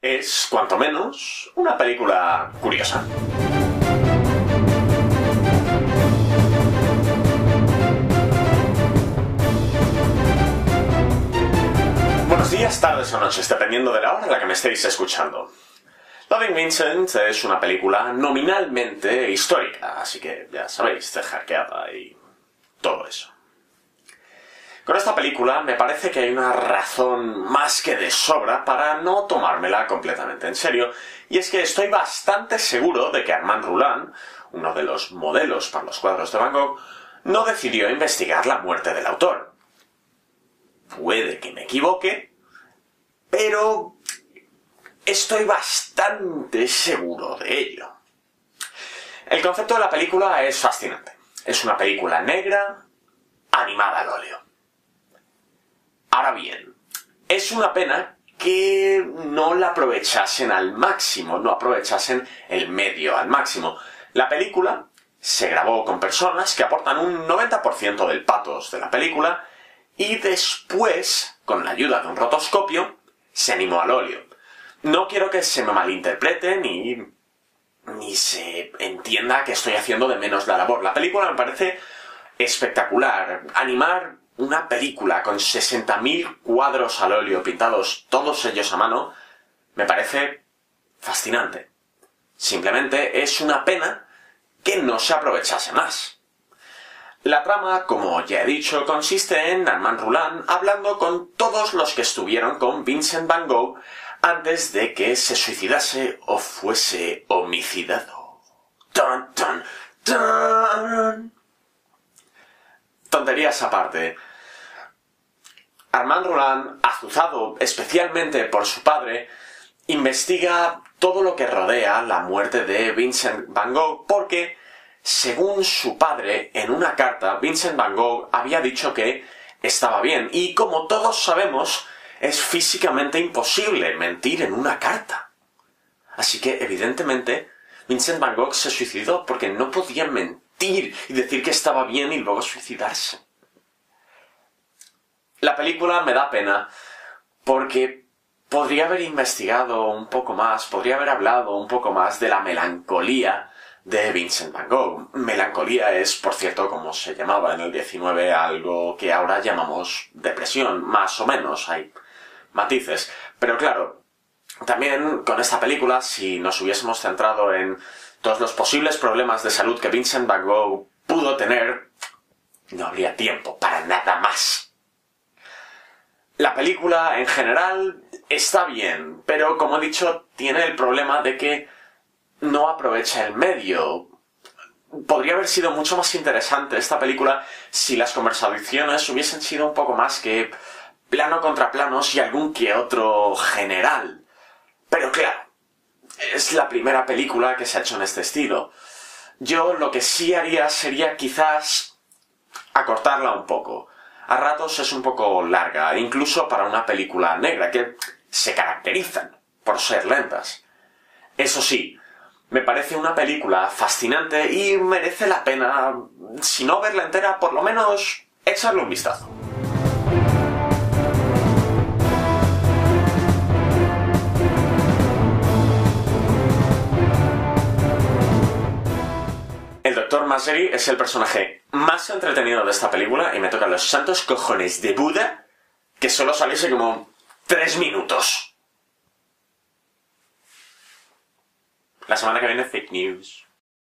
Es, cuanto menos, una película curiosa. Buenos días, tardes o noches, dependiendo de la hora en la que me estéis escuchando. Loving Vincent es una película nominalmente histórica, así que ya sabéis, de hackeada y todo eso. Con esta película me parece que hay una razón más que de sobra para no tomármela completamente en serio, y es que estoy bastante seguro de que Armand Rouland, uno de los modelos para los cuadros de Van Gogh, no decidió investigar la muerte del autor. Puede que me equivoque, pero estoy bastante seguro de ello. El concepto de la película es fascinante. Es una película negra, animada al óleo. Ahora bien, es una pena que no la aprovechasen al máximo, no aprovechasen el medio al máximo. La película se grabó con personas que aportan un 90% del patos de la película y después, con la ayuda de un rotoscopio, se animó al óleo. No quiero que se me malinterprete ni, ni se entienda que estoy haciendo de menos la labor. La película me parece espectacular. Animar una película con 60.000 cuadros al óleo pintados todos ellos a mano me parece fascinante. Simplemente es una pena que no se aprovechase más. La trama, como ya he dicho, consiste en Armand Rouland hablando con todos los que estuvieron con Vincent Van Gogh antes de que se suicidase o fuese homicidado. ¡Tan, tan, tan! Tonterías aparte. Armand Roland, azuzado especialmente por su padre, investiga todo lo que rodea la muerte de Vincent Van Gogh porque, según su padre, en una carta, Vincent Van Gogh había dicho que estaba bien y como todos sabemos, es físicamente imposible mentir en una carta. Así que, evidentemente, Vincent Van Gogh se suicidó porque no podía mentir y decir que estaba bien y luego suicidarse. La película me da pena porque podría haber investigado un poco más, podría haber hablado un poco más de la melancolía de Vincent Van Gogh. Melancolía es, por cierto, como se llamaba en el 19, algo que ahora llamamos depresión, más o menos, hay matices. Pero claro, también con esta película, si nos hubiésemos centrado en todos los posibles problemas de salud que Vincent Van Gogh pudo tener, no habría tiempo para nada más. La película en general está bien, pero como he dicho, tiene el problema de que no aprovecha el medio. Podría haber sido mucho más interesante esta película si las conversaciones hubiesen sido un poco más que plano contra planos y algún que otro general. Pero claro, es la primera película que se ha hecho en este estilo. Yo lo que sí haría sería quizás acortarla un poco a ratos es un poco larga, incluso para una película negra, que se caracterizan por ser lentas. Eso sí, me parece una película fascinante y merece la pena, si no verla entera, por lo menos echarle un vistazo. El Dr. Maseri es el personaje más entretenido de esta película y me tocan los santos cojones de Buda que solo saliese como tres minutos. La semana que viene, fake news.